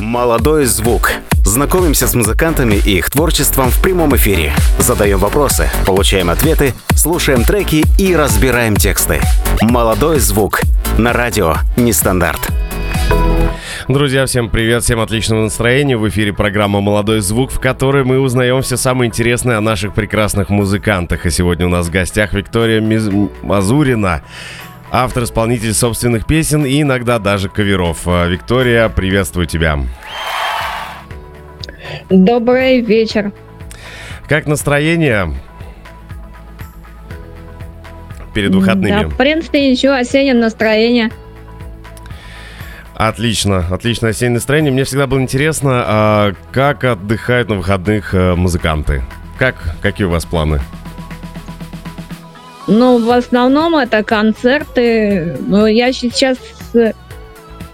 Молодой звук. Знакомимся с музыкантами и их творчеством в прямом эфире. Задаем вопросы, получаем ответы, слушаем треки и разбираем тексты. Молодой звук. На радио Нестандарт. Друзья, всем привет, всем отличного настроения. В эфире программа «Молодой звук», в которой мы узнаем все самое интересное о наших прекрасных музыкантах. И сегодня у нас в гостях Виктория Миз... Мазурина, автор-исполнитель собственных песен и иногда даже каверов. А, Виктория, приветствую тебя. Добрый вечер. Как настроение? Перед выходными. Да, в принципе, ничего, осеннее настроение. Отлично, отлично осеннее настроение. Мне всегда было интересно, а как отдыхают на выходных э, музыканты? Как, какие у вас планы? Ну, в основном это концерты. Но я сейчас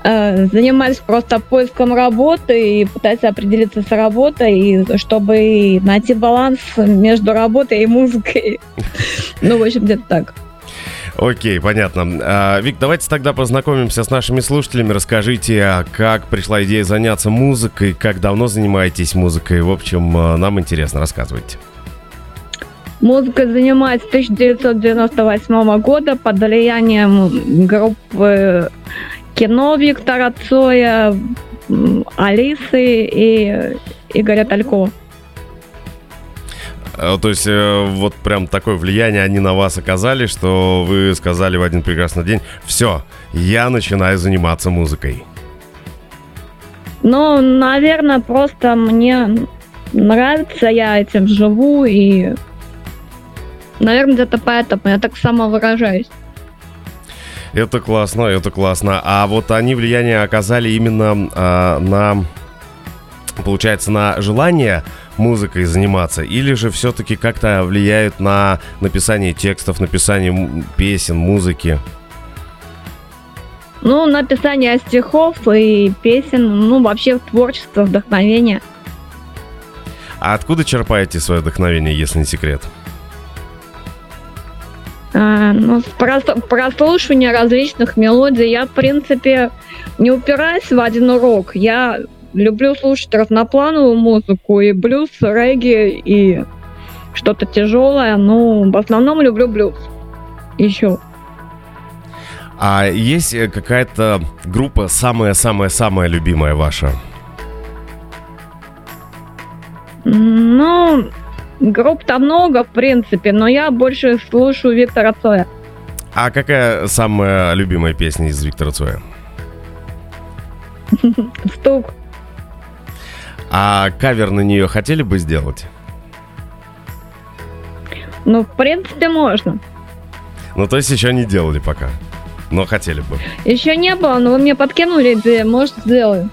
э, занимаюсь просто поиском работы и пытаюсь определиться с работой, чтобы найти баланс между работой и музыкой. Ну, в общем, где-то так. Окей, понятно. А, Вик, давайте тогда познакомимся с нашими слушателями. Расскажите, а как пришла идея заняться музыкой, как давно занимаетесь музыкой. В общем, а, нам интересно, рассказывайте. Музыкой занимаюсь с 1998 года под влиянием группы кино Виктора Цоя, Алисы и Игоря Талькова. А, то есть э, вот прям такое влияние они на вас оказали, что вы сказали в один прекрасный день, все, я начинаю заниматься музыкой. Ну, наверное, просто мне нравится, я этим живу и, наверное, где-то поэтому я так самовыражаюсь. Это классно, это классно. А вот они влияние оказали именно э, на, получается, на желание музыкой заниматься, или же все-таки как-то влияют на написание текстов, написание песен, музыки? Ну, написание стихов и песен, ну, вообще творчество, вдохновение. А откуда черпаете свое вдохновение, если не секрет? А, ну, прослушивание различных мелодий. Я, в принципе, не упираюсь в один урок. Я люблю слушать разноплановую музыку, и блюз, регги, и что-то тяжелое, но в основном люблю блюз. Еще. А есть э, какая-то группа самая-самая-самая любимая ваша? Ну, групп-то много, в принципе, но я больше слушаю Виктора Цоя. А какая самая любимая песня из Виктора Цоя? Стук. А кавер на нее хотели бы сделать? Ну, в принципе, можно. Ну, то есть еще не делали пока, но хотели бы. Еще не было, но вы мне подкинули идею, может, сделаю.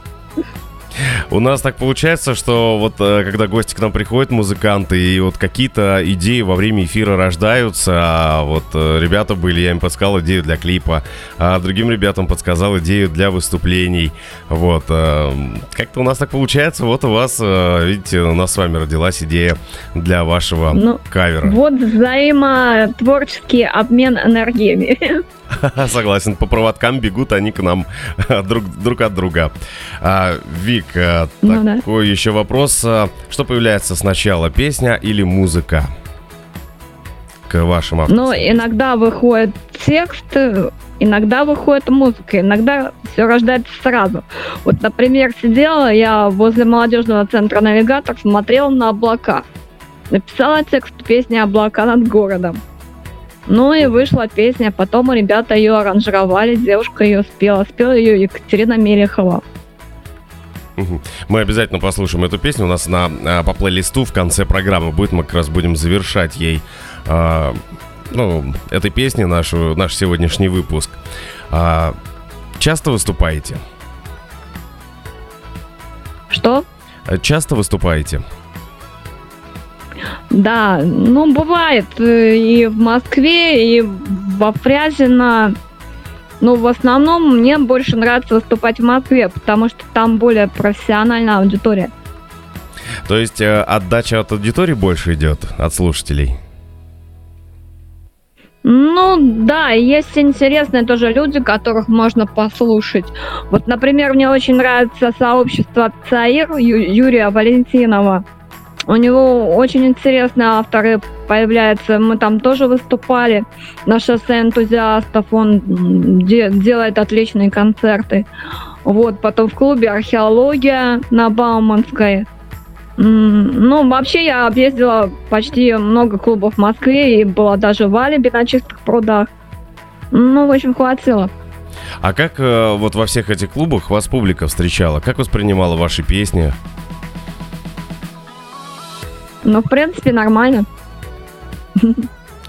У нас так получается, что вот э, когда гости к нам приходят, музыканты, и вот какие-то идеи во время эфира рождаются, а вот э, ребята были, я им подсказал идею для клипа, а другим ребятам подсказал идею для выступлений. Вот. Э, как-то у нас так получается, вот у вас, видите, у нас с вами родилась идея для вашего ну, кавера. Вот взаимотворческий обмен энергиями. Согласен, по проводкам бегут они к нам друг, друг от друга. А, Вик, а, ну, такой да. еще вопрос. А, что появляется сначала, песня или музыка? К вашим авторским Ну, иногда выходит текст, иногда выходит музыка, иногда все рождается сразу. Вот, например, сидела я возле молодежного центра «Навигатор», смотрела на облака. Написала текст песни «Облака над городом». Ну и вышла песня, потом ребята ее аранжировали, девушка ее спела. Спела ее Екатерина Мелехова. Мы обязательно послушаем эту песню. У нас на, а, по плейлисту в конце программы будет. Мы как раз будем завершать ей а, ну, этой песни нашу, наш сегодняшний выпуск. А, часто выступаете? Что? Часто выступаете? Да, ну бывает э, и в Москве, и во Фрязино. Но в основном мне больше нравится выступать в Москве, потому что там более профессиональная аудитория. То есть э, отдача от аудитории больше идет, от слушателей? Ну да, есть интересные тоже люди, которых можно послушать. Вот, например, мне очень нравится сообщество ЦАИР Ю- Юрия Валентинова. У него очень интересные авторы появляются. Мы там тоже выступали на шоссе энтузиастов. Он де- делает отличные концерты. Вот, потом в клубе археология на Бауманской. Ну, вообще я объездила почти много клубов в Москве и была даже в Алибе на чистых прудах. Ну, в общем, хватило. А как э, вот во всех этих клубах вас публика встречала? Как воспринимала ваши песни? Ну, в принципе, нормально.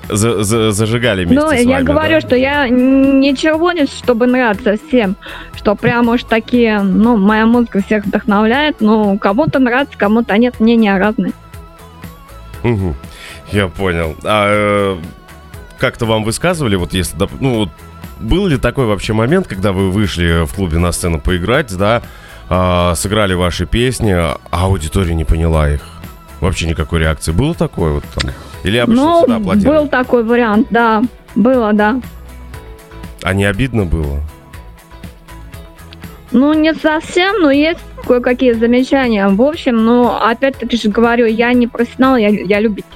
За -за Зажигали вместе Ну, с я вами, говорю, да? что я не червонец, чтобы нравиться всем. Что прям уж такие, ну, моя музыка всех вдохновляет. Ну, кому-то нравится, кому-то нет, мнения разные. Мгм. Я понял. А э, как-то вам высказывали, вот если, ну, вот был ли такой вообще момент, когда вы вышли в клубе на сцену поиграть, да, а, сыграли ваши песни, а аудитория не поняла их? Вообще никакой реакции. Было такое вот там? Или обычно Ну, всегда аплодировали? был такой вариант, да. Было, да. А не обидно было? Ну, не совсем, но есть кое-какие замечания. В общем, ну, опять-таки же говорю, я не профессионал, я, я любитель.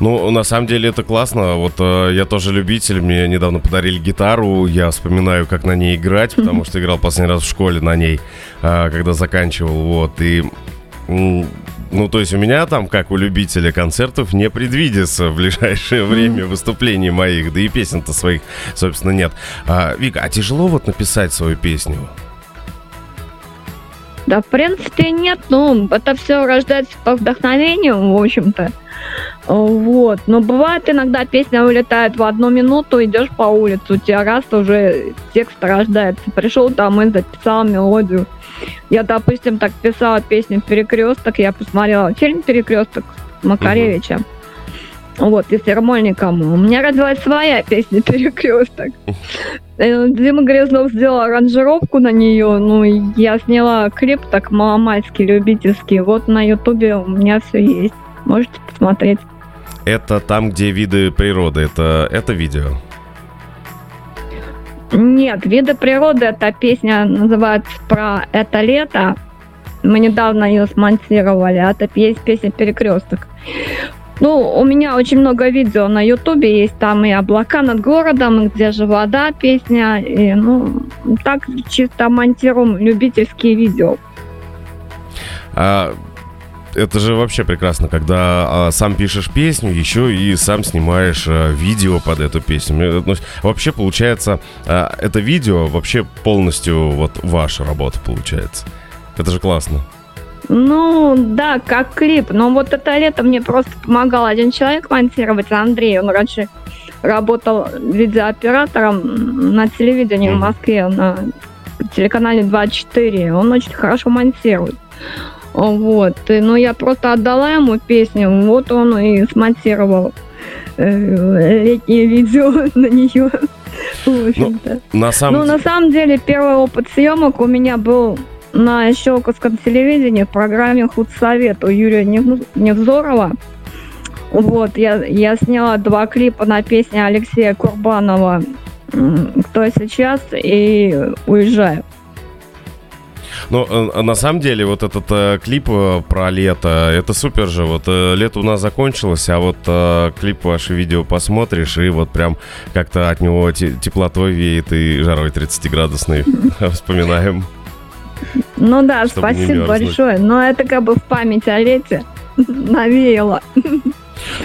Ну, на самом деле это классно. Вот э, я тоже любитель. Мне недавно подарили гитару. Я вспоминаю, как на ней играть, потому что играл последний раз в школе на ней, э, когда заканчивал. Вот. И ну, то есть у меня там, как у любителя концертов, не предвидится в ближайшее время выступлений моих, да и песен-то своих, собственно, нет. А, Вика, а тяжело вот написать свою песню? Да, в принципе, нет. Ну, это все рождается по вдохновению, в общем-то. Вот. Но бывает иногда песня улетает в одну минуту, идешь по улице, у тебя раз уже текст рождается. Пришел там и записал мелодию. Я, допустим, так писала песню «Перекресток», я посмотрела фильм «Перекресток» Макаревича. Вот, и с Ермольником. У меня родилась своя песня «Перекресток». Э, Дима Грязнов сделал аранжировку на нее, ну, я сняла клип так маломальский, любительский. Вот на ютубе у меня все есть. Можете посмотреть. Это там, где виды природы. Это, это видео. Нет, «Виды природы» эта песня называется про это лето. Мы недавно ее смонтировали. а Это есть песня «Перекресток». Ну, у меня очень много видео на Ютубе есть, там и облака над городом, и где же вода песня, и, ну, так чисто монтируем любительские видео. А, это же вообще прекрасно, когда а, сам пишешь песню, еще и сам снимаешь а, видео под эту песню. Ну, вообще получается, а, это видео вообще полностью вот ваша работа получается. Это же классно. Ну, да, как клип. Но вот это лето мне просто помогал один человек монтировать, Андрей. Он раньше работал видеооператором на телевидении в Мгм. Москве, на телеканале 24. Он очень хорошо монтирует. Вот. И, ну, я просто отдала ему песню, вот он и смонтировал э, летнее видео на нее. В общем-то. На самом Ну, на самом деле, первый опыт съемок у меня был на Щелковском телевидении в программе «Худсовет» у Юрия Нев- Невзорова. Вот, я, я сняла два клипа на песни Алексея Курбанова «Кто сейчас» и «Уезжаю». Ну, э, на самом деле, вот этот э, клип э, про лето, это супер же. Вот э, лето у нас закончилось, а вот э, клип ваше видео посмотришь, и вот прям как-то от него те- теплотой веет и жарой 30-градусной вспоминаем. Ну да, спасибо большое. Но это как бы в память о лете навеяло.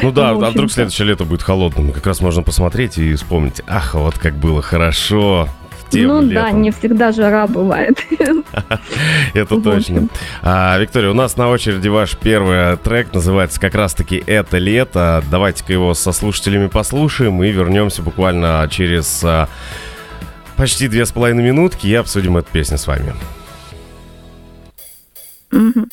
Ну да, Ну, а вдруг следующее лето будет холодным, как раз можно посмотреть и вспомнить, ах, вот как было хорошо в тему ну да, летом. не всегда жара бывает. Это точно. А, Виктория, у нас на очереди ваш первый трек, называется как раз-таки «Это лето». Давайте-ка его со слушателями послушаем и вернемся буквально через а, почти две с половиной минутки и обсудим эту песню с вами. Мгм.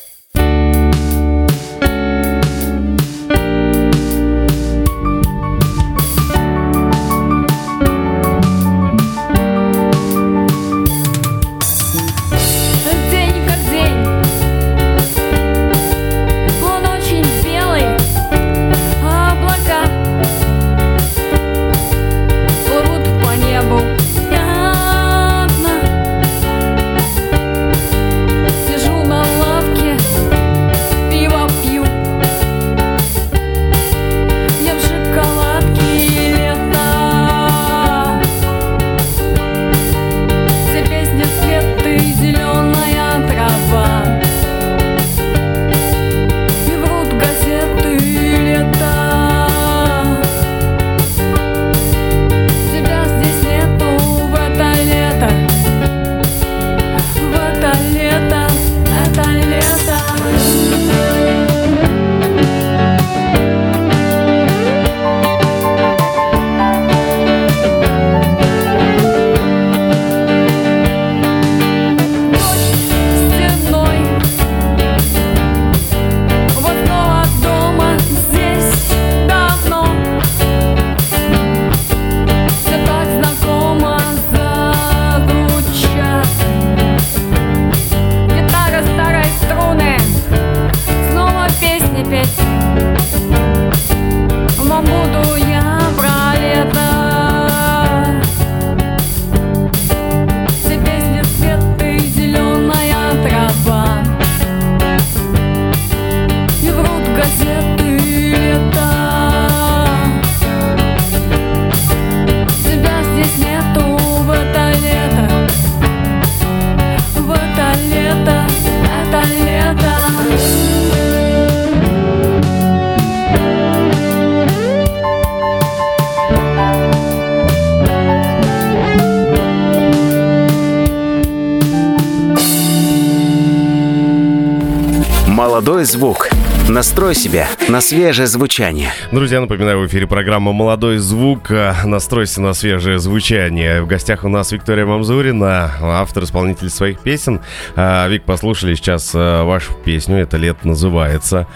Молодой звук. Настрой себя на свежее звучание. Друзья, напоминаю, в эфире программа «Молодой звук». А, Настройся на свежее звучание. В гостях у нас Виктория Мамзурина, автор-исполнитель своих песен. А, Вик, послушали сейчас а, вашу песню, это лет называется.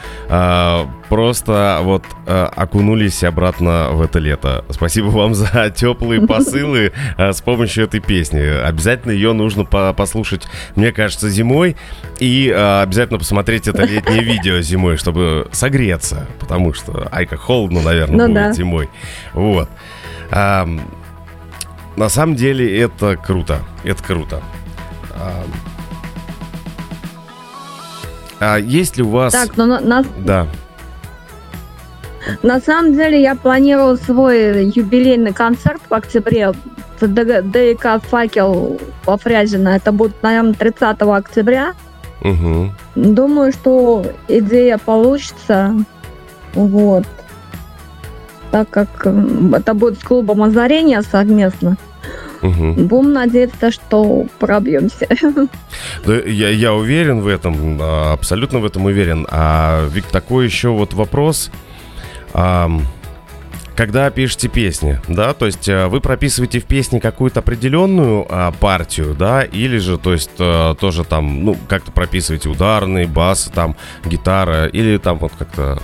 А, Просто вот а, окунулись обратно в это лето. Спасибо вам за теплые посылы а, с помощью этой песни. Обязательно ее нужно по- послушать, мне кажется, зимой. И а, обязательно посмотреть это летнее видео зимой, чтобы согреться. Потому что, ай, как холодно, наверное, Ну будет да. зимой. Вот. Ам, на самом деле это круто. Это круто. Ам, а есть ли у вас... Так, ну на, на- Да. На самом деле я планировал свой юбилейный концерт в октябре в ДК «Факел» во Фрязино. Это будет, наверное, 30 октября. Угу. Думаю, что идея получится. Вот. Так как это будет с клубом озарения совместно. Угу. Будем надеяться, что пробьемся. Да, я, я уверен в этом, а, абсолютно в этом уверен. А, Вик, такой еще вот вопрос. Когда пишете песни, да, то есть а, вы прописываете в песне какую-то определенную а, партию, да, или же, то есть а, тоже там, ну, как-то прописываете ударный, бас, там, гитара, или там вот как-то...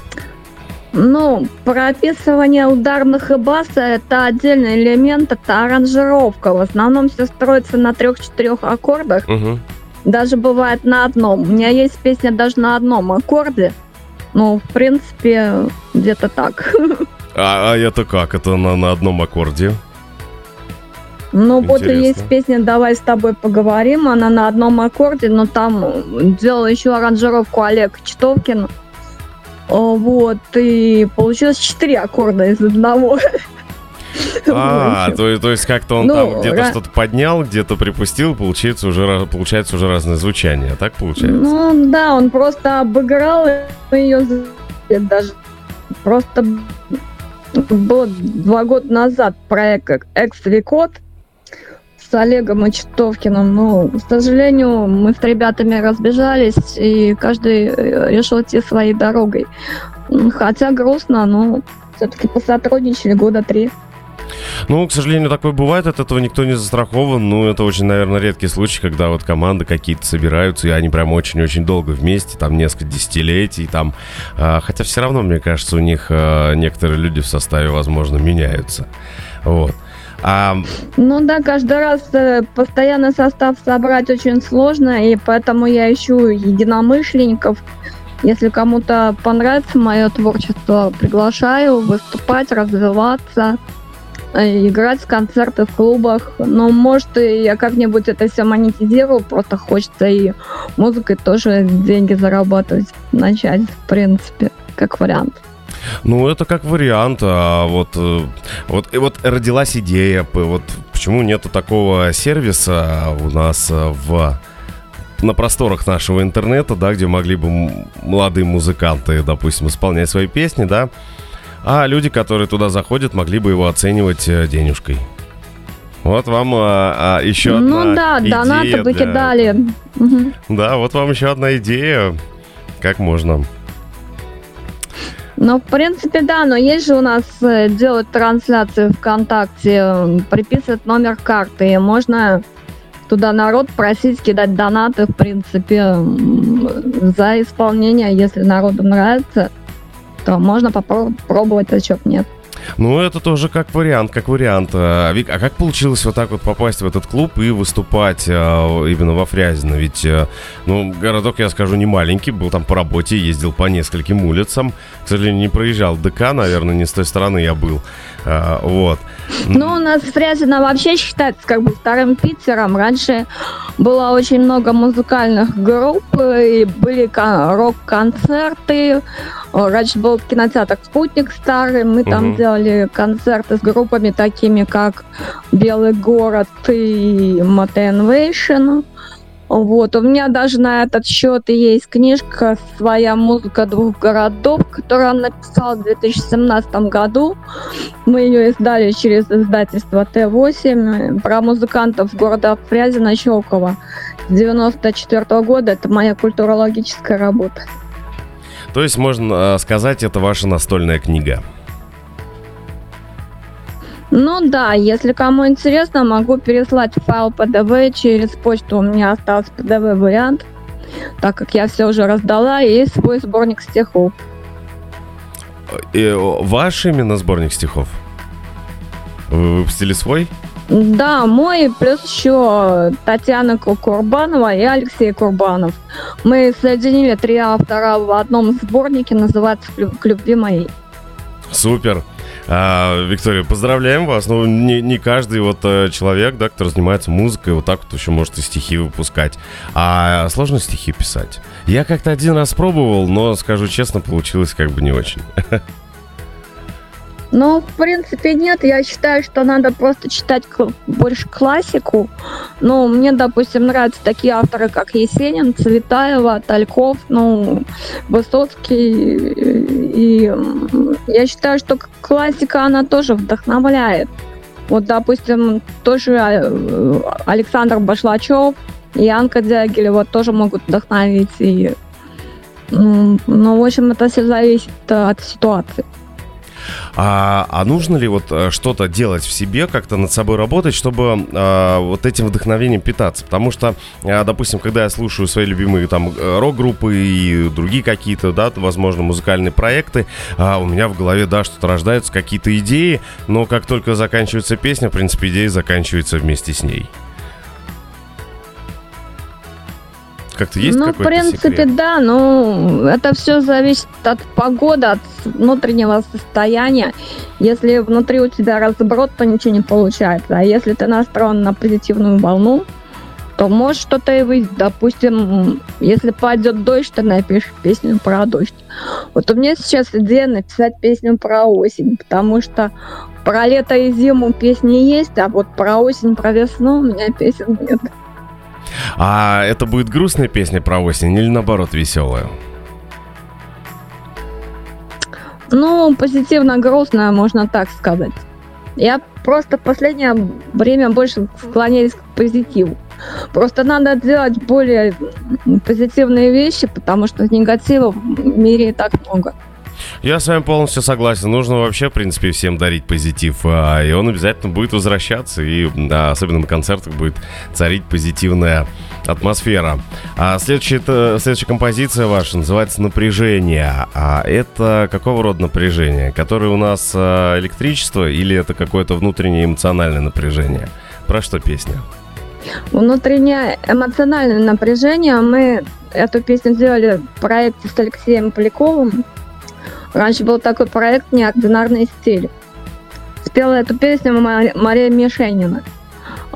Ну, прописывание ударных и баса – это отдельный элемент, это аранжировка. В основном все строится на трех-четырех аккордах. Мгм. Даже бывает на одном. У меня есть песня даже на одном аккорде. Ну, в принципе, где-то так. А, а это как? Это на, на одном аккорде? Ну, вот и есть песня «Давай с тобой поговорим». Она на одном аккорде, но там э, делал еще аранжировку Олег Читовкин. О, Вот, и получилось четыре аккорда из одного. А, то, то есть как-то он Ну, там где-то ра- что-то поднял, где-то припустил, получается уже, получается уже разное звучание, так получается? Ну да, он просто обыграл ее даже просто было два года назад проект Экс-Викод с Олегом Ичтовкиным. Но, к сожалению, мы с ребятами разбежались, и каждый э, решил идти своей дорогой. Хотя грустно, но все-таки посотрудничали года три. Ну, к сожалению, такое бывает, от этого никто не застрахован. Ну, это очень, наверное, редкий случай, когда вот команды какие-то собираются, и они прям очень-очень долго вместе, там несколько десятилетий, там. а, хотя все равно, мне кажется, у них а, некоторые люди в составе, возможно, меняются. Вот. А, Ну да, каждый раз э, постоянно состав собрать очень сложно, и поэтому я ищу единомышленников. Если кому-то понравится мое творчество, приглашаю выступать, развиваться, играть в концерты в клубах. Но может я как-нибудь это все монетизирую, просто хочется и музыкой тоже деньги зарабатывать начать, в принципе, как вариант. ну, это как вариант, а вот, э, вот, и вот родилась идея, вот почему нету такого сервиса у нас э, в на просторах нашего интернета, да, где могли бы молодые музыканты, допустим, исполнять свои песни, да, а люди, которые туда заходят, могли бы его оценивать э, денежкой. Вот вам а, а, еще одна ну да, идея донаты бы для- кидали. Да, вот вам еще одна идея, как можно. Ну, в принципе, да, но есть же у нас э, делать трансляции ВКонтакте, приписывать номер карты, и можно туда народ просить кидать донаты, в принципе, за исполнение, если народу нравится, то можно попробовать, а б нет. Ну, это тоже как вариант, как вариант. А, Вик, а как получилось вот так вот попасть в этот клуб и выступать а, именно во Фрязино? Ведь, а, ну, городок, я скажу, не маленький, был там по работе, ездил по нескольким улицам. К сожалению, не проезжал ДК, наверное, не с той стороны я был. А, вот. Ну, у нас Фрязино вообще считается как бы вторым Питером. Раньше было очень много музыкальных групп, и были кон- рок-концерты. Раньше был кинотеатр «Спутник» старый, мы там Мгм. делали концерты с группами такими, как «Белый город» и «Motivation». Вот, у меня даже на этот счет есть книжка «Своя музыка двух городов», которую он написал в 2017 году. Мы ее издали через издательство Т8 про музыкантов города Фрязино Щелково. С 94 года это моя культурологическая работа. То есть, можно э, сказать, это ваша настольная книга. Ну да, если кому интересно, могу переслать файл PDF через почту. У меня остался PDF вариант, так как я все уже раздала, и свой сборник стихов. И, э, ваш именно сборник стихов? Вы выпустили свой? Да, мой, плюс еще Татьяна Ку- Курбанова и Алексей Курбанов. Мы соединили три автора в одном сборнике, называется «К лю- «К любви моей». Супер. А, Виктория, поздравляем вас. Ну, не, не каждый вот э, человек, да, который занимается музыкой, вот так вот еще может и стихи выпускать. А сложно стихи писать. Я как-то один раз пробовал, но, скажу честно, получилось как бы не очень. Ну, в принципе, нет. Я считаю, что надо просто читать больше классику. Ну, мне, допустим, нравятся такие авторы, как Есенин, Цветаева, Тальков, ну, Высоцкий. И я считаю, что классика, она тоже вдохновляет. Вот, допустим, тоже э, Александр Башлачев, Янка Дягилева тоже могут вдохновить. И, ну, в общем, это все зависит от ситуации. А, а нужно ли вот э, что-то делать в себе, как-то над собой работать, чтобы э, вот этим вдохновением питаться? Потому что, э, допустим, когда я слушаю свои любимые там рок-группы и другие какие-то, да, возможно, музыкальные проекты, а у меня в голове, да, что-то рождаются какие-то идеи, но как только заканчивается песня, в принципе, идея заканчивается вместе с ней. Как-то есть ну, в какой-то принципе, секрет? да, но это все зависит от погоды, от внутреннего состояния. Если внутри у тебя разброд, то ничего не получается. А если ты настроен на позитивную волну, то может что-то и выйти. Допустим, если пойдет дождь, ты напишешь песню про дождь. Вот у меня сейчас идея написать песню про осень, потому что про лето и зиму песни есть, а вот про осень, про весну у меня песен нет. А это будет грустная песня про осень или наоборот веселая? Ну, позитивно-грустно, можно так сказать. Я просто в последнее время больше склоняюсь к позитиву. Просто надо делать более позитивные вещи, потому что негатива в мире и так много. Я с вами полностью согласен. Нужно вообще, в принципе, всем дарить позитив. а, И он обязательно будет возвращаться. И особенно на концертах будет царить позитивная атмосфера. А следующая, следующая композиция ваша называется «Напряжение». А это какого рода напряжение? Которое у нас а, электричество или это какое-то внутреннее эмоциональное напряжение? Про что песня? Внутреннее эмоциональное напряжение. Мы эту песню сделали в проекте с Алексеем Поляковым. Раньше был такой проект «Неординарный стиль». Спела эту песню Ма- Мария Мишенина.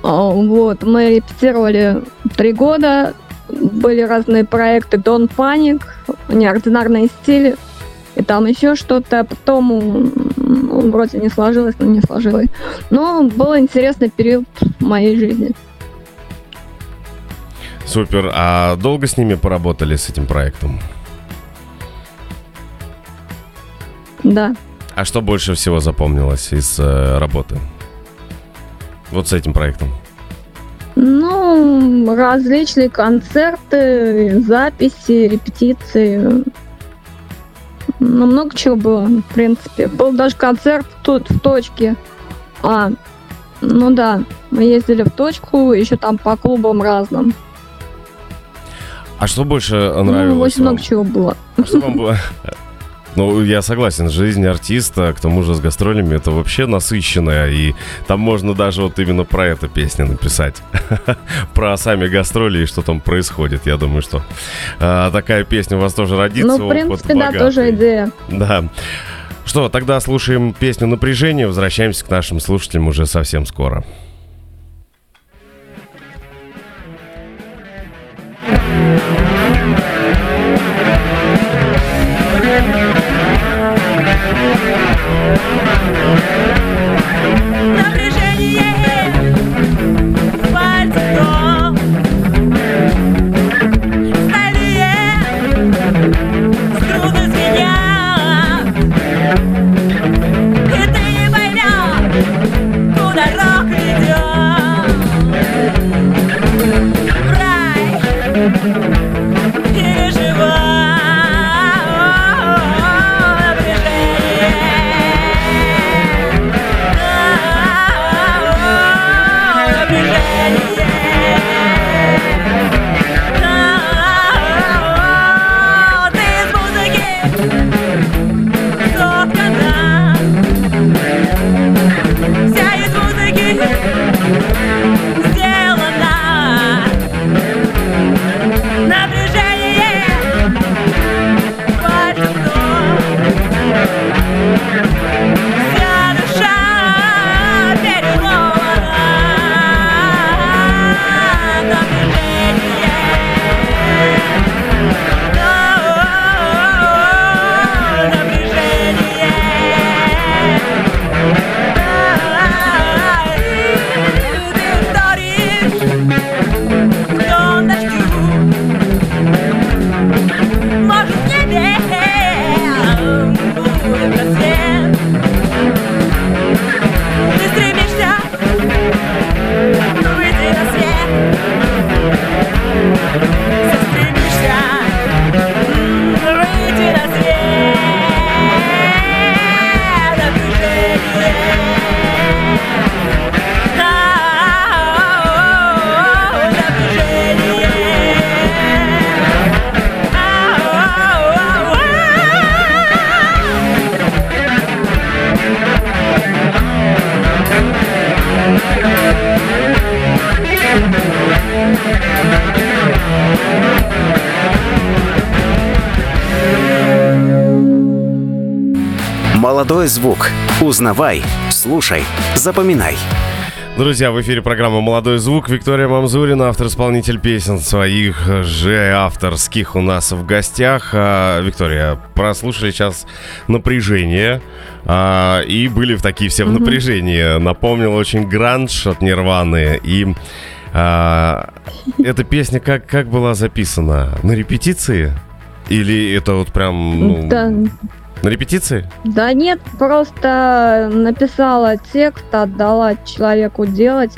А, Вот, мы репетировали три года, были разные проекты Дон Паник, неординарные стили, и там еще что-то, потом ну, вроде не сложилось, но не сложилось. Но был интересный период в моей жизни. Супер. А долго с ними поработали, с этим проектом? Да. А что больше всего запомнилось из э, работы? Вот с этим проектом. Ну, различные концерты, записи, репетиции. Ну, много чего было, в принципе. Был даже концерт тут, в точке. А, ну да, мы ездили в точку, еще там по клубам разным. А что больше нравилось ну, очень вам? много чего было. А что вам было? Ну, я согласен, жизнь артиста, к тому же с гастролями, это вообще насыщенная, и там можно даже вот именно про это песню написать. Про сами гастроли и что там происходит. Я думаю, что а, такая песня у вас тоже родится. Ну, в принципе, да, тоже идея. Да. Что, тогда слушаем песню «Напряжение», возвращаемся к нашим слушателям уже совсем скоро. Молодой звук. Узнавай, слушай, запоминай. Друзья, в эфире программа «Молодой звук». Виктория Мамзурина, автор-исполнитель песен своих же авторских у нас в гостях. А, Виктория, прослушали сейчас напряжение а, и были в такие все в напряжении. Напомнил очень гранж от Нирваны. И а, эта песня как, как была записана? На репетиции? Или это вот прям ну, Да, на репетиции? да нет, просто написала текст, отдала человеку делать.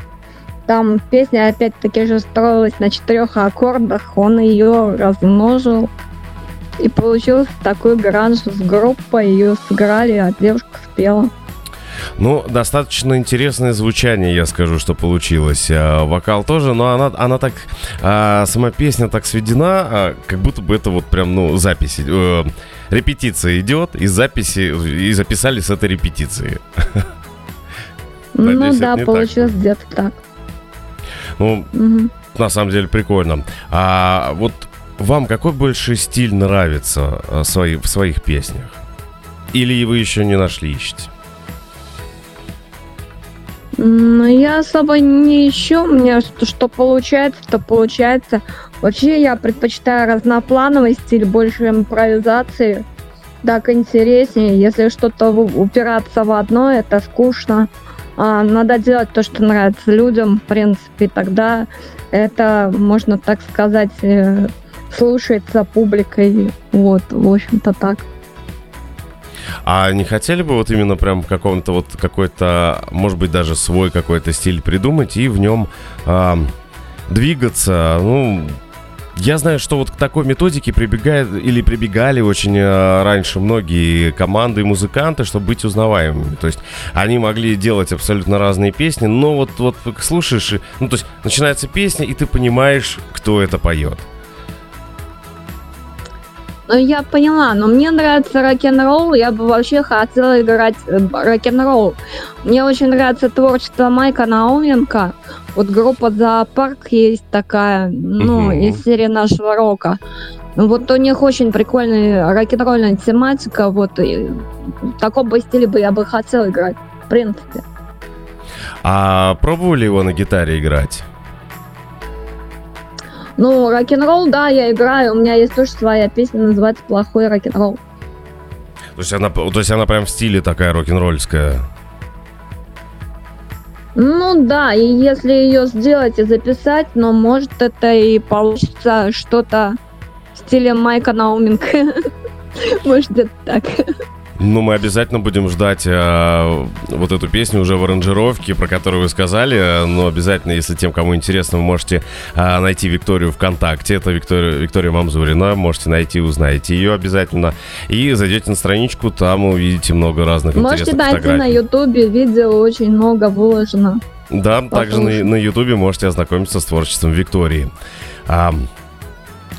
Там песня опять-таки же строилась на четырех аккордах, он ее размножил. И получился такой гранж с группой, ее сыграли, а девушка спела. Ну, достаточно интересное звучание, я скажу, что получилось. А, вокал тоже, но она, она так, а, сама песня так сведена, а, как будто бы это вот прям, ну, записи. э, репетиция идет, и записи, и записали с этой репетиции. Ну да, получилось где-то так. Ну, на самом деле прикольно. А вот вам какой больше стиль нравится свои, в своих песнях? Или вы еще не нашли, ищете? Ну, я особо не ищу, у меня что, что получается, то получается. Вообще я предпочитаю разноплановый стиль, больше импровизации. Так интереснее. Если что-то упираться в одно, это скучно. А, надо делать то, что нравится людям, в принципе, тогда это, можно так сказать, э, слушается публикой. Вот, в общем-то так. А не хотели бы вот именно прям каком-то вот какой-то, может быть, даже свой какой-то стиль придумать и в нем а, двигаться? Ну, я знаю, что вот к такой методике прибегают или прибегали очень а, раньше многие команды и музыканты, чтобы быть узнаваемыми. То есть они могли делать абсолютно разные песни, но вот, вот слушаешь, ну, то есть начинается песня, и ты понимаешь, кто это поет. Ну, я поняла, но мне нравится рок-н-ролл, я бы вообще хотела играть э, рок-н-ролл. Мне очень нравится творчество Майка Науменко. Вот группа «Зоопарк» есть такая, ну, Мгм. из серии нашего рока. Вот у них очень прикольная рок-н-ролльная тематика, вот, и в таком бы стиле бы я бы хотела играть, в принципе. А пробовали его на гитаре играть? Ну, рок-н-ролл, да, я играю, у меня есть тоже своя песня, называется «Плохой рок-н-ролл». То есть она, то есть она прям в стиле такая рок-н-ролльская. Ну да, и если ее сделать и записать, но может это и получится что-то в стиле Майка Науменко. Может, где-то так. Ну, мы обязательно будем ждать э, вот эту песню уже в аранжировке, про которую вы сказали. Но обязательно, если тем, кому интересно, вы можете э, найти Викторию ВКонтакте. Это Виктория, Виктория Мамзурина. Можете найти, узнаете ее обязательно. И зайдете на страничку, там увидите много разных Можете интересных найти на фотографий. Ютубе, видео очень много выложено. Да, также на, на Ютубе можете ознакомиться с творчеством Виктории. А,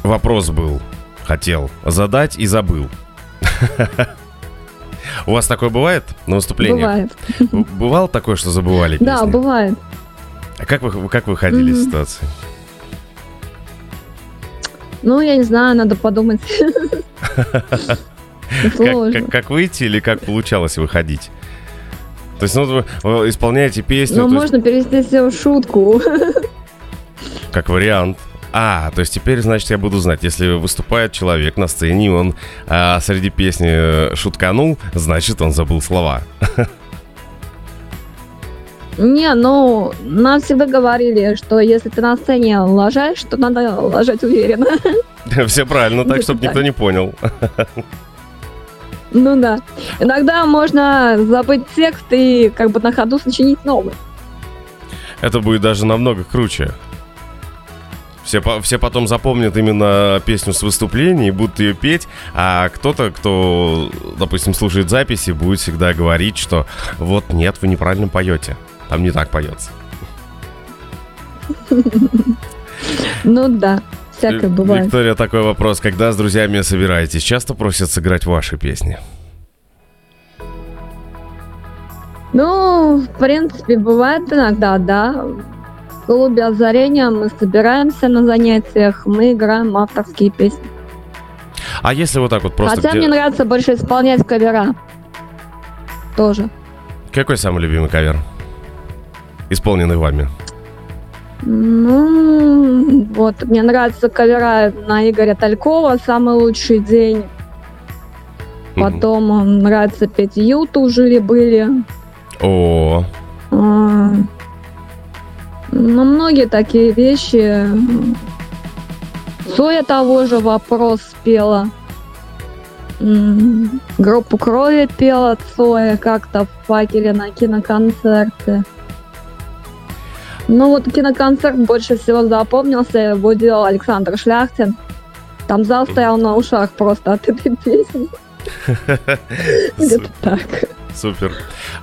вопрос был, хотел задать и забыл. У вас такое бывает на выступлениях? Бывает. Бывало такое, что забывали песни? Да, бывает. А как вы, как вы ходили из ситуации? Ну, я не знаю, надо подумать. Как, Сложно. как, как выйти или как получалось выходить? То есть, ну, вы исполняете песню, Но то есть, можно перевести все в шутку. как вариант. А, то есть теперь, значит, я буду знать, если выступает человек на сцене, и он а, среди песни э, шутканул, значит, он забыл слова. Не, ну, нам всегда говорили, что если ты на сцене лажаешь, то надо лажать уверенно. Все правильно, так, чтобы никто не понял. Ну да. Иногда можно забыть текст и как бы на ходу сочинить новый. Это будет даже намного круче. Все, все потом запомнят именно песню с выступления и будут ее петь, а кто-то, кто, допустим, слушает записи, будет всегда говорить, что вот нет, вы неправильно поете. Там не так поется. Ну да, всякое бывает. Виктория, такой вопрос. Когда с друзьями собираетесь, часто просят сыграть ваши песни? Ну, в принципе, бывает иногда, да. Клубе озарения мы собираемся на занятиях, мы играем авторские песни. А если вот так вот просто... Хотя где- мне нравится больше исполнять кавера. тоже. Какой самый любимый кавер? Исполненный вами. Ну, вот, мне нравятся кавера на Игоря Талькова «Самый лучший день». Потом м, нравится петь Юту «Жили-были». О, А, Ну, многие такие вещи. Соя того же вопрос спела. Группу крови пела Цоя как-то в факеле на киноконцерте. Ну вот киноконцерт больше всего запомнился, его делал Александр Шляхтин. Там зал стоял на ушах просто от этой песни. Где-то так. Супер.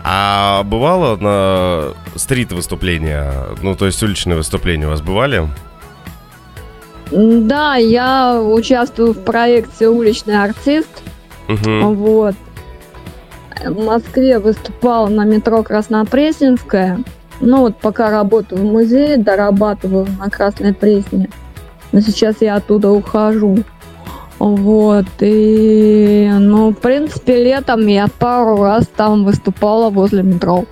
А бывало на стрит выступления, ну то есть уличные выступления у вас бывали? Да, я участвую в проекте «Уличный артист». Мгм. Вот. В Москве выступала на метро Краснопресненская. Ну вот пока работаю в музее, дорабатываю на Красной Пресне. Но сейчас я оттуда ухожу. Вот, и, ну, в принципе, летом я пару раз там выступала возле метро.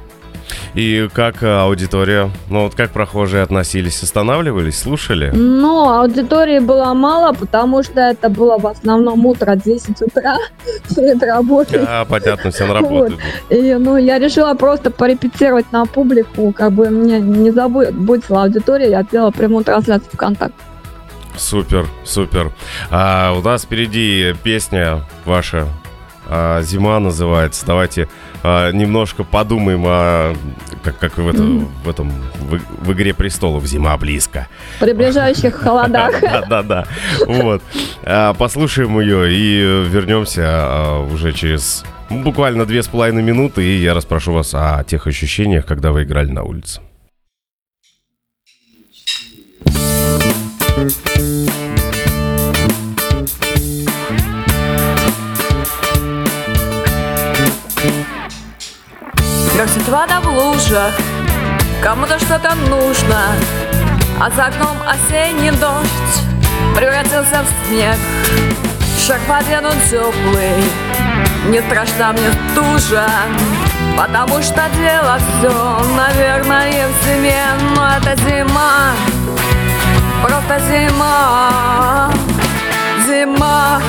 И как э, аудитория? Ну вот как прохожие относились? Останавливались, слушали? Но аудитории было мало, потому что это было в основном утро 10 утра перед работой. А, понятно, все на работу. идут. И, ну, я решила просто порепетировать на публику, как бы мне не забудьте аудитория, я сделала прямую трансляцию ВКонтакте. Супер, супер. А, у нас впереди песня ваша. а, Зима называется. Давайте а, немножко подумаем о как, как в, это- в этом в, в игре престолов зима близко. В приближающих холодах. Да, да, да. Вот. А, Послушаем ее и вернемся а, уже через буквально две с половиной минуты, и я расспрошу вас о тех ощущениях, когда вы играли на улице. Бросит вода в лужах. Кому-то что-то нужно. А за окном осенний дождь. Превратился в снег. Шаг по вену теплый. Не страшна мне стужа Потому что дело все, наверное, в зиме. Но это зима Просто зима Зима.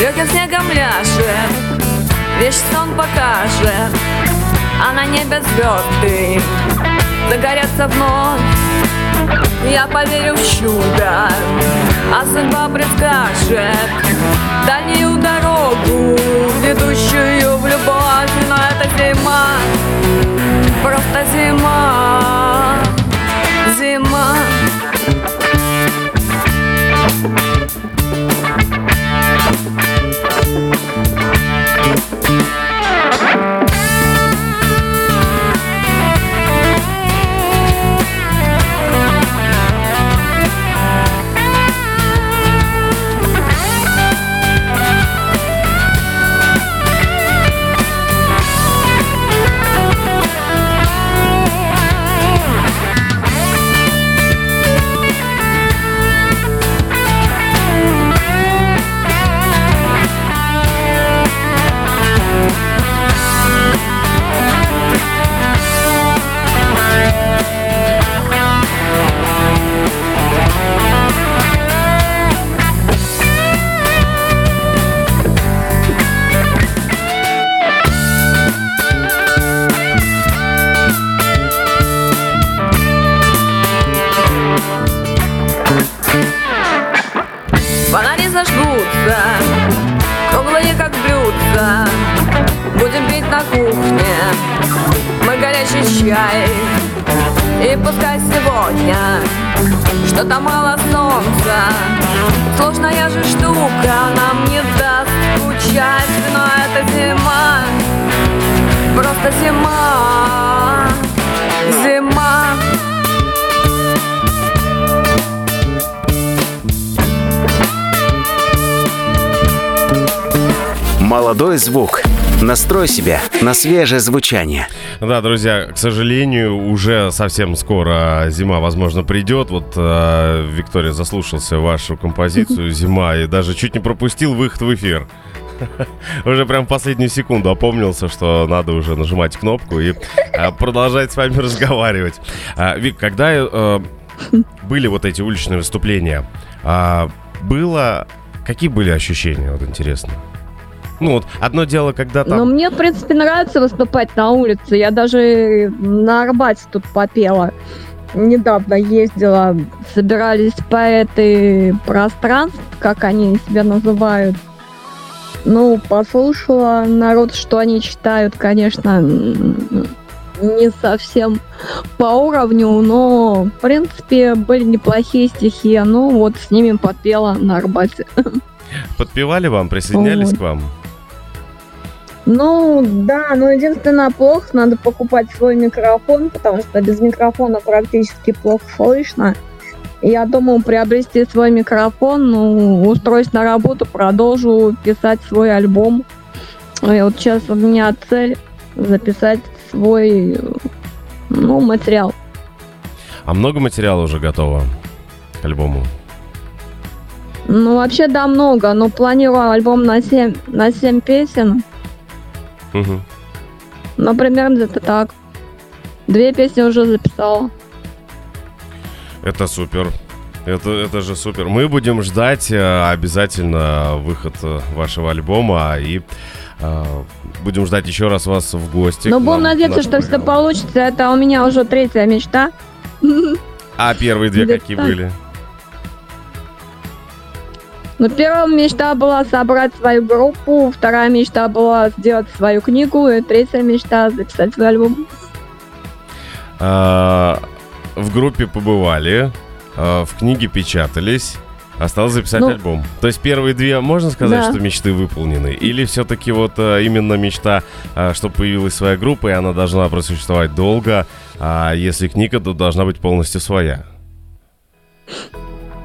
Легким снегом ляжет Весь сон покажет А на небе звезды Загорятся вновь Я поверю в чудо А судьба предскажет Дальнюю дорогу Ведущую на свежее звучание. Да, друзья, к сожалению, уже совсем скоро зима, возможно, придет. Вот э, Виктория заслушался вашу композицию «Зима» и даже чуть не пропустил выход в эфир. Уже прям в последнюю секунду опомнился, что надо уже нажимать кнопку и э, продолжать с вами разговаривать. А, Вик, когда э, были вот эти уличные выступления, а, было... Какие были ощущения, вот интересно? Ну вот, одно дело, когда Но там... мне, в принципе, нравится выступать на улице. Я даже на Арбате тут попела. Недавно ездила, собирались поэты пространств, как они себя называют. Ну, послушала народ, что они читают, конечно, не совсем по уровню, но, в принципе, были неплохие стихи. Ну, вот с ними попела на Арбате. Подпевали вам, присоединялись Вот. к вам? Ну, да, но единственное плохо, надо покупать свой микрофон, потому что без микрофона практически плохо слышно. Я думаю приобрести свой микрофон, ну, устроюсь на работу, продолжу писать свой альбом. И вот сейчас у меня цель записать свой, ну, материал. А много материала уже готово к альбому? Ну, вообще, да, много, но планирую альбом на 7, на 7 песен. Мгм. Ну, примерно где-то так. Две песни уже записала. Это супер. Это, это же супер. Мы будем ждать э, обязательно выход э, вашего альбома и э, будем ждать еще раз вас в гости. К будем надеяться, что все программу. получится. Это у меня уже третья мечта. А первые две Где-то какие так. были? Ну, первая мечта была собрать свою группу, вторая мечта была сделать свою книгу, и третья мечта записать свой альбом. А, в группе побывали, а, в книге печатались. Осталось записать Ну, альбом. То есть первые две, можно сказать, да. что мечты выполнены? Или все-таки вот а, именно мечта, а, чтобы появилась своя группа, и она должна просуществовать долго, а если книга, то должна быть полностью своя?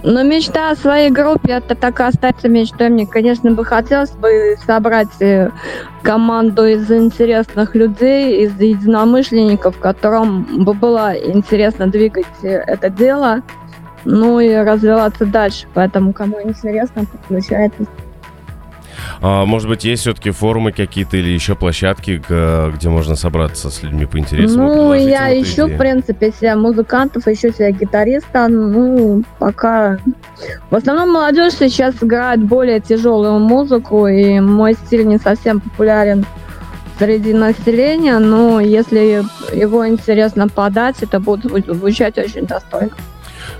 Но мечта о своей группе, это так и остается мечтой. Мне, конечно, бы хотелось бы собрать э, команду из интересных людей, из единомышленников, которым бы было интересно двигать э, это дело, ну и развиваться дальше. Поэтому, кому интересно, подключайтесь. А, может быть, есть все-таки форумы какие-то или еще площадки, где можно собраться с людьми по интересам? Ну, я ищу, идею? в принципе, себе музыкантов, ищу себе гитариста. Ну, пока... В основном молодежь сейчас играет более тяжелую музыку, и мой стиль не совсем популярен среди населения, но если его интересно подать, это будет зву- звучать очень достойно.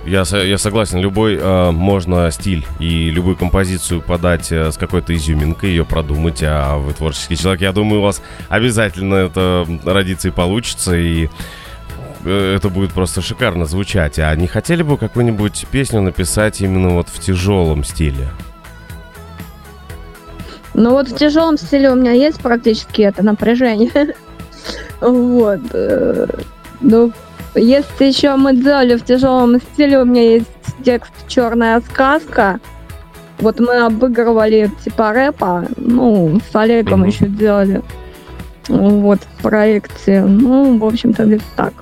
Я, я согласен, любой э, можно стиль и любую композицию подать э, с какой-то изюминкой, ее продумать, а вы творческий человек, я думаю, у вас обязательно это родится и получится, и э, это будет просто шикарно звучать. А не хотели бы какую-нибудь песню написать именно вот в тяжелом стиле? Ну вот в тяжелом стиле у меня есть практически это напряжение. Вот. э, Ну, если еще мы делали в тяжелом стиле, у меня есть текст «Черная сказка». Вот мы обыгрывали типа рэпа, ну, с Олегом Мгм. еще делали. Вот, в проекте. Ну, в общем-то, где-то так.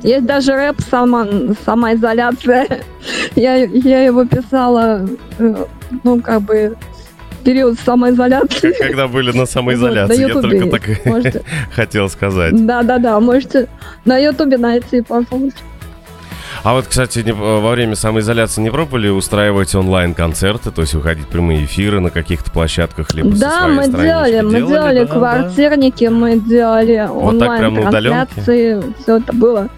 Есть даже рэп сама, самоизоляция. Я, я его писала, э, ну, как бы, период самоизоляции. Когда были на самоизоляции, Вот, на я только так можете. хотел сказать. Да-да-да, можете на Ютубе найти, послушать. А вот, кстати, не- во время самоизоляции не пробовали устраивать онлайн-концерты, то есть выходить в прямые эфиры на каких-то площадках, либо со Да, своей мы делали, мы делали да, да. квартирники, мы делали Вот так прям на онлайн-трансляции, все это было.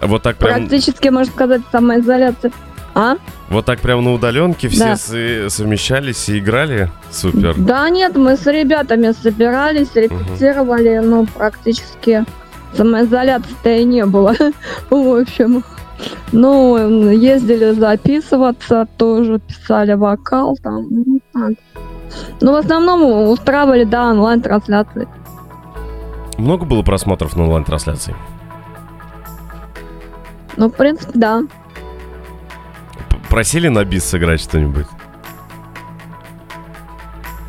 Вот так прям, Практически, можно сказать, самоизоляция. А? вот так прям на удаленке все Да. совмещались и играли? Супер. Да нет, мы с ребятами собирались, репетировали, но практически самоизоляции-то и не было. В общем, ну, ездили записываться, тоже писали вокал там, ну, так. Ну, в основном устраивали, да, онлайн-трансляции. Много было просмотров на онлайн-трансляции? Ну, в принципе, да. Просили на бис сыграть что-нибудь?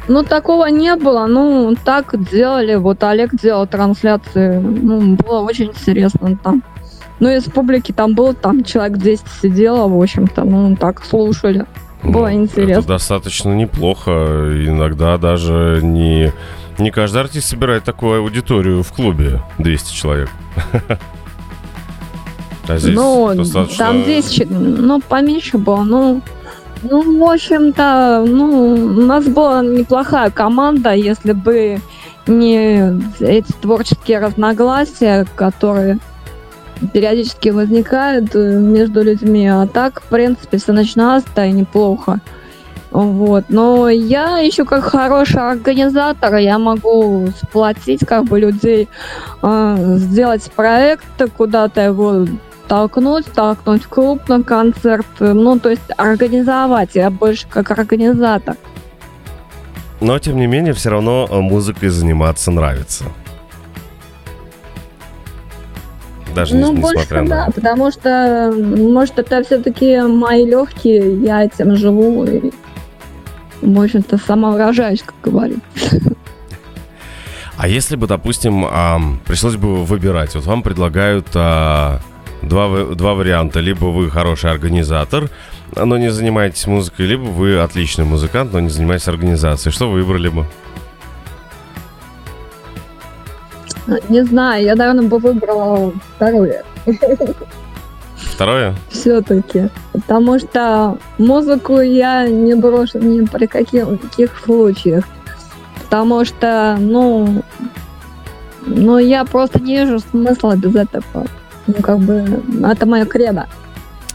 Ну, такого не было. Ну, так делали. Вот Олег делал трансляции. Ну, было очень интересно там. Ну, из публики там было, там человек 10 сидело, в общем-то. Ну, так слушали. Было Ну, интересно. Это достаточно неплохо. Иногда даже не, не каждый артист собирает такую аудиторию в клубе 200 человек. А здесь ну, достаточно... там 10, чё- ну, поменьше было. Ну, ну, в общем-то, ну, у нас была неплохая команда, если бы не эти творческие разногласия, которые периодически возникают э, между людьми. А так, в принципе, все начиналось-то и неплохо. Вот. Но я еще как хороший организатор, я могу сплотить как бы людей, э, сделать проект, куда-то его толкнуть, толкнуть на концерт. Ну, то есть организовать. Я больше как организатор. Но, тем не менее, все равно э, музыкой заниматься нравится. Даже не- ну, больше несмотря на... да, потому что, может, это все-таки мои легкие, я этим живу и, в общем-то, самовыражаюсь, как говорится. А если бы, допустим, пришлось бы выбирать, вот вам предлагают а, два, ва- два варианта. Либо вы хороший организатор, но не занимаетесь музыкой, либо вы отличный музыкант, но не занимаетесь организацией. Что вы выбрали бы? Не знаю, я, наверное, бы выбрала второе. Второе? Все-таки. Потому что музыку я не брошу ни при каких, каких случаях. Потому что, ну, ну, я просто не вижу смысла без этого. Ну, как бы, это мое кредо.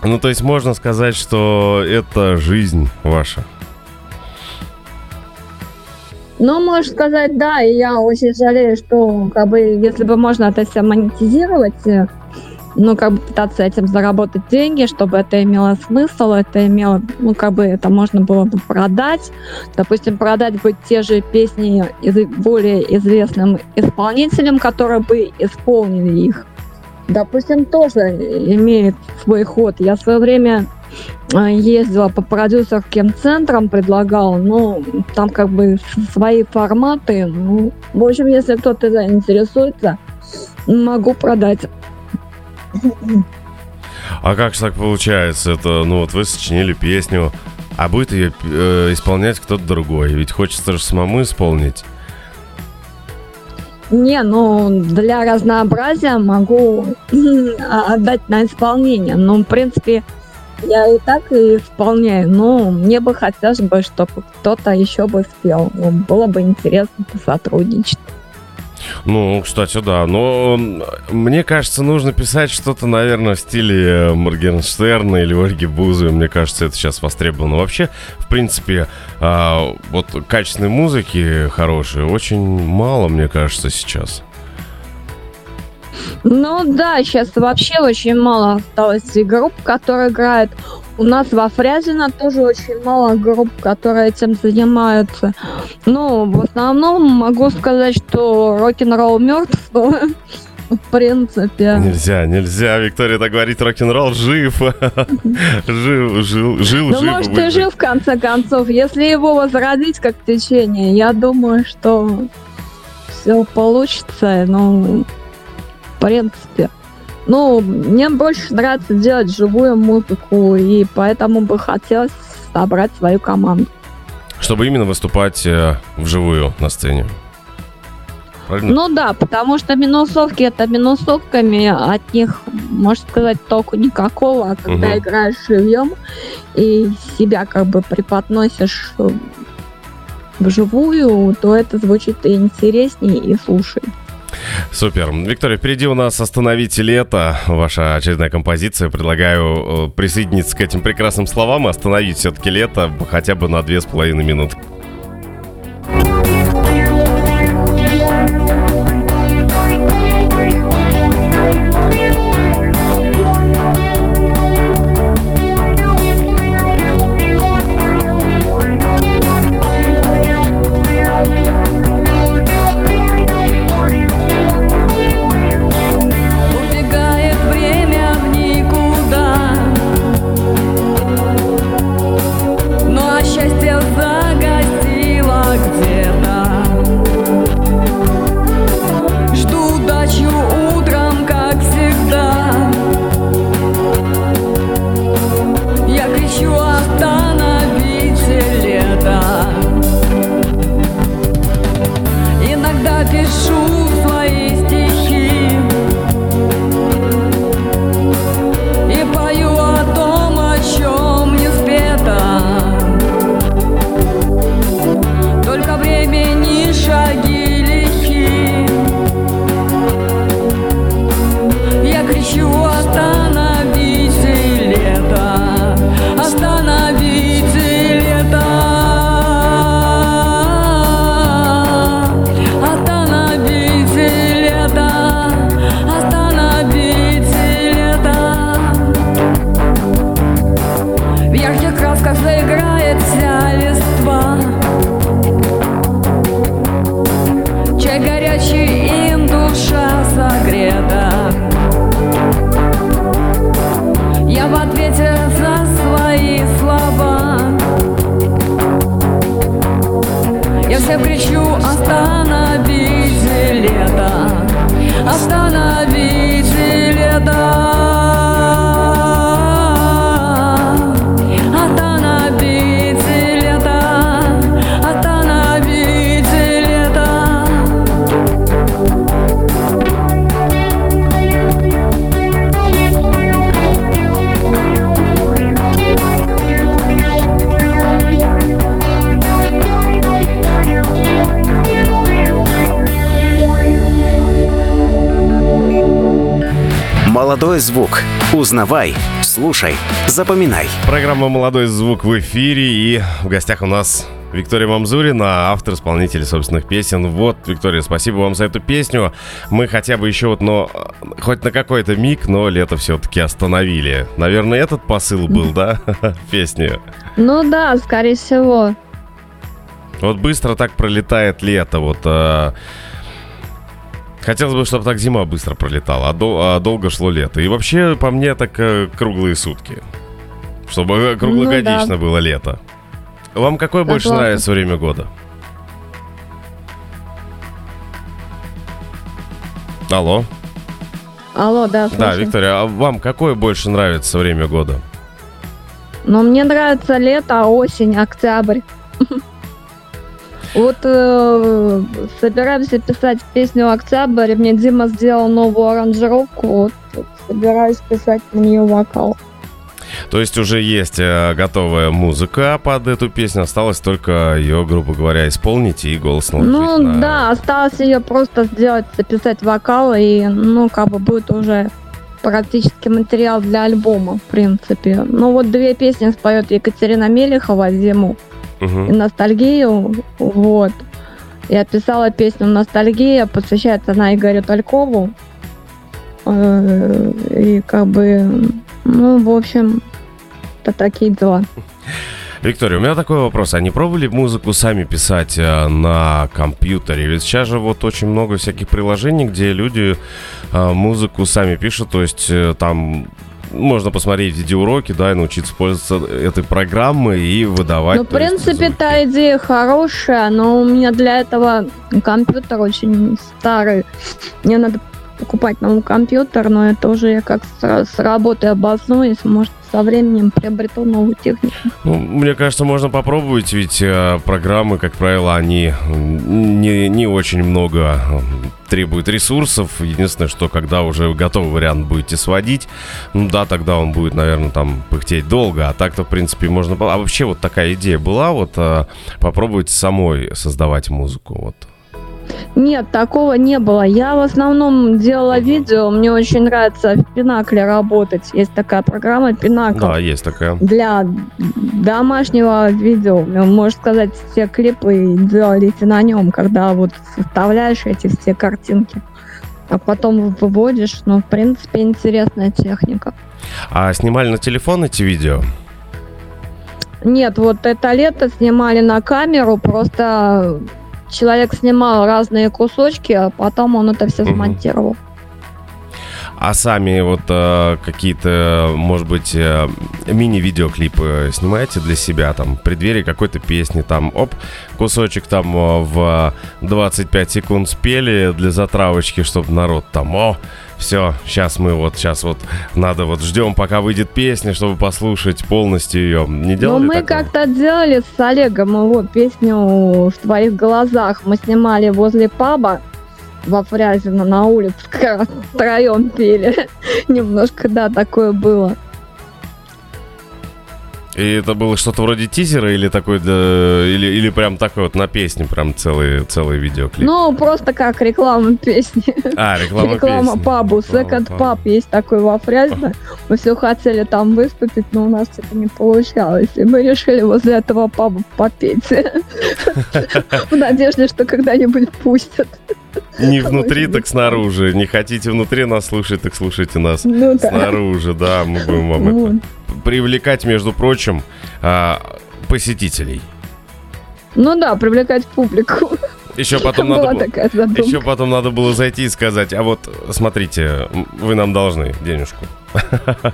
Ну, то есть можно сказать, что это жизнь ваша. Ну, можно сказать, да, и я очень жалею, что, как бы, если бы можно это все монетизировать, э, ну, как бы пытаться этим заработать деньги, чтобы это имело смысл, это имело, ну, как бы это можно было бы продать. Допустим, продать бы те же песни из более известным исполнителям, которые бы исполнили их. Допустим, тоже имеет свой ход. Я в свое время э, ездила по продюсерским центрам, предлагала, ну, там как бы свои форматы. Ну, в общем, если кто-то заинтересуется, могу продать. А как же так получается? Это, ну вот вы сочинили песню, а будет ее э, исполнять кто-то другой. Ведь хочется же самому исполнить. Не, ну, для разнообразия могу а, отдать на исполнение. Ну, в принципе, я и так и исполняю. Но мне бы хотелось бы, чтобы кто-то еще бы спел. Было бы интересно посотрудничать. Ну, кстати, да. Но мне кажется, нужно писать что-то, наверное, в стиле э, Моргенштерна или Ольги Бузовой. Мне кажется, это сейчас востребовано. Вообще, в принципе, а, вот качественной музыки хорошей очень мало, мне кажется, сейчас. Ну да, сейчас вообще очень мало осталось групп, которые играют. У нас во Фрязино тоже очень мало групп, которые этим занимаются. Ну, в основном могу сказать, что рок-н-ролл мертв. В принципе. Нельзя, нельзя, Виктория, так говорить, рок-н-ролл жив. Жил, жил, жил, Ну, жив. может, и жив, в конце концов. Если его возродить как течение, я думаю, что все получится. Ну, в принципе. Ну, мне больше нравится делать живую музыку, и поэтому бы хотелось собрать свою команду. Чтобы именно выступать э, вживую на сцене. Правильно? Ну да, потому что минусовки это минусовками, от них, можно сказать, толку никакого, а когда Мгм. играешь живьем и себя как бы преподносишь э, вживую, то это звучит и интереснее, и слушай. Супер. Виктория, впереди у нас «Остановите лето». Ваша очередная композиция. Предлагаю э, присоединиться к этим прекрасным словам и остановить все-таки лето хотя бы на две с половиной минуты. Остановите Молодой звук. Узнавай, слушай, запоминай. Программа «Молодой звук» в эфире, и в гостях у нас Виктория Мамзурина, автор, исполнитель собственных песен. Вот, Виктория, спасибо вам за эту песню. Мы хотя бы еще вот, но хоть на какой-то миг, но лето все-таки остановили. Наверное, этот посыл был, да, песни? Ну да, скорее всего. Вот быстро так пролетает лето, вот... Хотелось бы, чтобы так зима быстро пролетала, а, дол- а долго шло лето. И вообще, по мне, так э, круглые сутки. Чтобы э, круглогодично было лето. Вам какое больше Согласна. нравится время года? Алло. Алло, да, Да, слушаю. Виктория, а вам какое больше нравится время года? Но мне нравится лето, осень, октябрь. Вот э, собираемся писать песню «Октябрь», мне Дима сделал новую аранжировку, вот, вот собираюсь писать на нее вокал. То есть уже есть э, готовая музыка под эту песню, осталось только ее, грубо говоря, исполнить и голос наложить Ну на- да, осталось ее просто сделать, записать вокал, и ну как бы будет уже практически материал для альбома, в принципе. Ну вот две песни споет Екатерина Мелехова «Зиму» и Мгм. «Ностальгию», вот. Я писала песню «Ностальгия», посвящается она Игорю Талькову. Э, И как бы, ну, в общем, это такие дела. Виктория, у меня такой вопрос. А не пробовали музыку сами писать э, на компьютере? Ведь сейчас же вот очень много всяких приложений, где люди э, музыку сами пишут. То есть там можно посмотреть видеоуроки, да, и научиться пользоваться этой программой и выдавать. Ну, в есть, принципе, звуки. та идея хорошая, но у меня для этого компьютер очень старый. Мне надо покупать новый компьютер, но это уже я как с, с работы обоснуюсь, может, со временем приобрету новую технику. Ну, мне кажется, можно попробовать, ведь э, программы, как правило, они не, не очень много э, требуют ресурсов. Единственное, что когда уже готовый вариант будете сводить, ну да, тогда он будет, наверное, там пыхтеть долго, а так-то, в принципе, можно... А вообще вот такая идея была, вот э, попробовать самой создавать музыку, вот. Нет, такого не было. Я в основном делала видео, мне очень нравится в Пинакле работать. Есть такая программа Пинакл. Да, есть такая. для домашнего видео, ну, можно сказать, все клипы делались на нем, когда вот составляешь эти все картинки, а потом выводишь, ну, в принципе, интересная техника. А снимали на телефон эти видео? Нет, вот это лето снимали на камеру, просто человек снимал разные кусочки, а потом он это все смонтировал. А сами вот э, какие-то, может быть, э, мини-видеоклипы снимаете для себя, там, в преддверии какой-то песни, там, оп, кусочек там э, в 25 секунд спели для затравочки, чтобы народ там, о, все, сейчас мы вот, сейчас вот надо вот ждем, пока выйдет песня, чтобы послушать полностью ее. Не Ну, делали мы такого? как-то делали с Олегом его песню «В твоих глазах». Мы снимали возле паба во Фрязино на улице, как раз втроем пели. Немножко, да, такое было. И это было что-то вроде тизера или такой, да, или, или прям такой вот на песню, прям целый, целый видеоклип? Ну, просто как реклама песни. а, реклама, Реклама песни. пабу. Паба. паб есть такой во Фрязино. Мы все хотели там выступить, но у нас что-то не получалось. И мы решили возле этого паба попеть. В надежде, что когда-нибудь пустят. Не внутри, так снаружи. Не хотите внутри нас слушать, так слушайте нас Ну да. снаружи. Да, мы будем вам Вот. это привлекать, между прочим, а, посетителей. Ну да, привлекать публику. Еще потом Была надо было... Еще потом надо было зайти и сказать, а вот смотрите, вы нам должны денежку.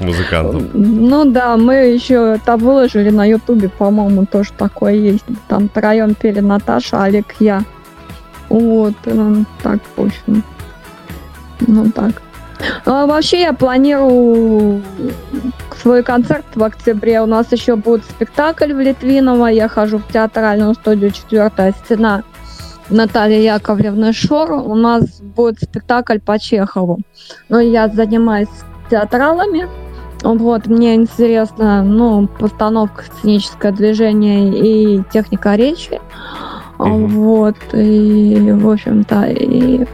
Музыкантам. Ну да, мы еще это выложили на Ютубе, по-моему, тоже такое есть. Там втроем пели Наташа, Олег, я. Вот, э, так, в общем. Ну так. А вообще я планирую свой концерт в октябре. У нас еще будет спектакль в Литвиново. Я хожу в театральную студию «Четвертая стена» Наталья Яковлевна Шор. У нас будет спектакль по Чехову. Но я занимаюсь театралами. Вот, мне интересно, ну, постановка, сценическое движение и техника речи. Мгм. Вот, и, в общем-то, и,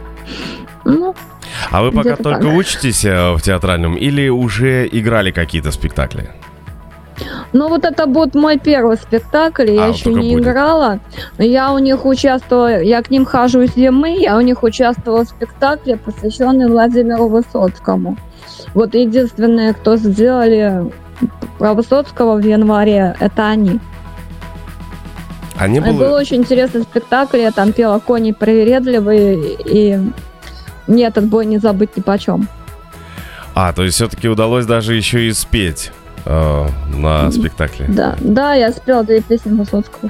ну, А вы пока только так. учитесь э, в театральном или уже играли какие-то спектакли? Ну, вот это будет мой первый спектакль, я А, еще не будет. играла. Я у них участвовала, я к ним хожу с зимы, я у них участвовала в спектакле, посвященный Владимиру Высоцкому. Вот единственные, кто сделали про Высоцкого в январе, это они. А не Это был было... очень интересный спектакль, я там пела «Кони привередливые», и мне этот бой не забыть ни почем. А, то есть все-таки удалось даже еще и спеть э, на спектакле. Да, да, я спела две песни Высоцкого.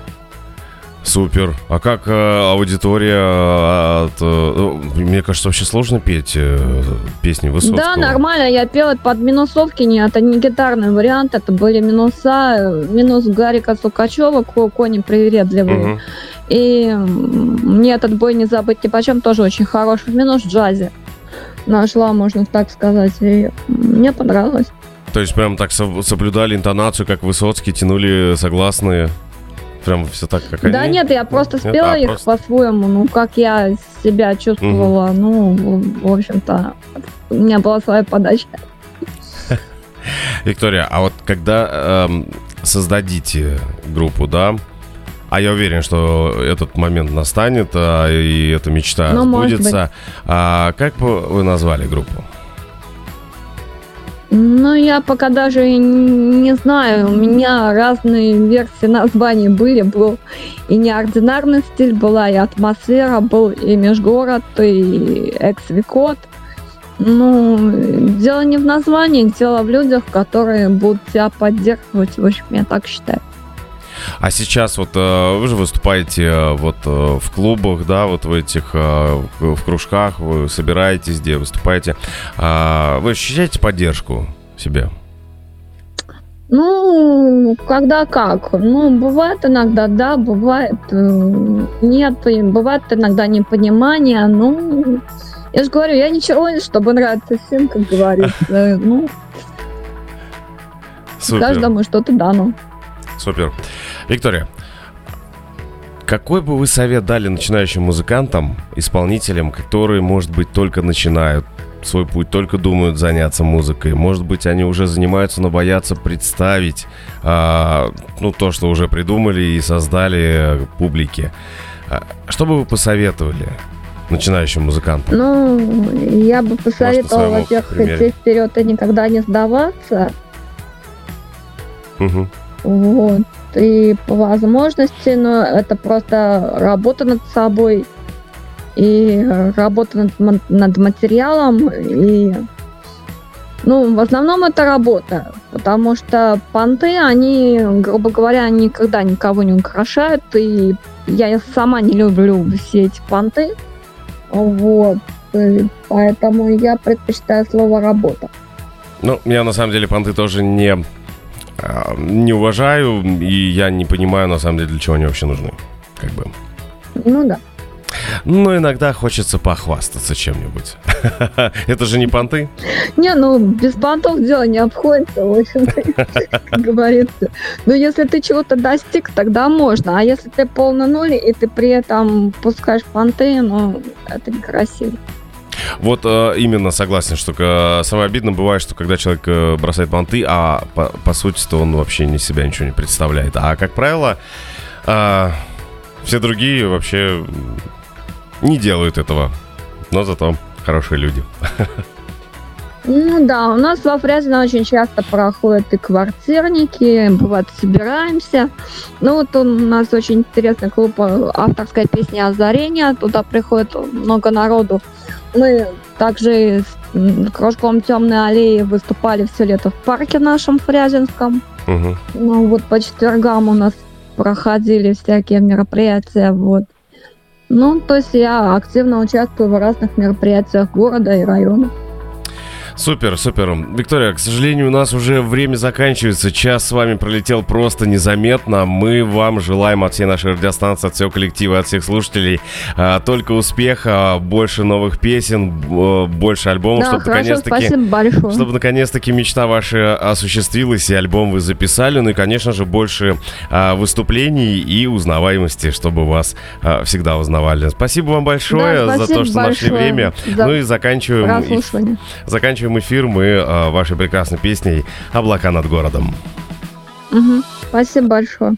Супер. А как э, аудитория? э, от, э, ну, мне кажется, вообще сложно петь э, песни Высоцкого. Да, нормально, я пела под минусовки, не, это не гитарный вариант, это были минуса, минус Гарика Сукачева, ко- кони привередливые. Мгм. И мне этот бой не забыть ни почем, тоже очень хороший минус в джазе. Нашла, можно так сказать, и мне понравилось. То есть прям так со- соблюдали интонацию, как Высоцкий, тянули согласные. Прям все так, как они? Да нет, я просто Нет? спела А, их просто. по-своему, ну, как я себя чувствовала, ну, в- общем-то, у меня была своя подача. Виктория, а вот когда эм, создадите группу, да, а я уверен, что этот момент настанет, а, и эта мечта Ну, может сбудется. А как бы вы назвали группу? Ну, я пока даже не знаю. У меня разные версии названий были. Был и неординарный стиль, была и атмосфера, был и межгород, и экс-викот. Ну, дело не в названии, дело в людях, которые будут тебя поддерживать. В общем, я так считаю. А сейчас вот э, вы же выступаете э, вот э, в клубах, да, вот в этих в кружках, вы собираетесь, где выступаете. А, Вы ощущаете поддержку себе? Ну, когда как. Ну, бывает иногда да, бывает нет, бывает иногда непонимание. Ну, я же говорю, я не червонец, чтобы нравиться всем, как говорится. Ну, Супер. каждому что-то дано. Супер. Виктория, какой бы вы совет дали начинающим музыкантам, исполнителям, которые, может быть, только начинают свой путь, только думают заняться музыкой? Может быть, они уже занимаются, но боятся представить а, ну, то, что уже придумали и создали э, публике. А, Что бы вы посоветовали начинающим музыкантам? Ну, я бы посоветовала, во-первых, идти вперед и никогда не сдаваться. Мгм. Вот. И по возможности, но это просто работа над собой и работа над, над материалом. И, ну, в основном это работа, потому что понты, они, грубо говоря, никогда никого не украшают, и я сама не люблю все эти понты. Вот. И поэтому я предпочитаю слово работа. Ну, я на самом деле понты тоже не, не уважаю, и я не понимаю, на самом деле, для чего они вообще нужны. Как бы. Ну да. Но иногда хочется похвастаться чем-нибудь. Это же не понты. Не, ну без понтов дело не обходится, в общем-то, как говорится. Но если ты чего-то достиг, тогда можно. А если ты полный нуль, и ты при этом пускаешь понты, ну, это некрасиво. Вот э, именно согласен, что э, самое обидное бывает, что когда человек э, бросает понты, а по, по сути-то он вообще не себя ничего не представляет. А как правило, все другие вообще не делают этого. Но зато хорошие люди. Ну да, у нас во Фрязино очень часто проходят и квартирники, бывает собираемся. Ну вот у нас очень интересный клуб авторской песни «Озарение», туда приходит много народу. Мы также с кружком «Темной аллеи» выступали все лето в парке нашем Фрязинском. Мгм. Ну вот по четвергам у нас проходили всякие мероприятия, вот. Ну, то есть я активно участвую в разных мероприятиях города и района. Супер, супер. Виктория, к сожалению, у нас уже время заканчивается. Час с вами пролетел просто незаметно. Мы вам желаем от всей нашей радиостанции, от всего коллектива, от всех слушателей а, только успеха, больше новых песен, б- больше альбомов, да, чтобы наконец-таки спасибо чтобы наконец-таки мечта ваша осуществилась, и альбом вы записали, ну и, конечно же, больше а, выступлений и узнаваемости, чтобы вас а, всегда узнавали. Спасибо вам большое Да, за то, спасибо что нашли большое время. за Ну и заканчиваем, эф- Прослушивание. Заканчиваем эфир мы а, вашей прекрасной песней «Облака над городом». Мгм. Спасибо большое.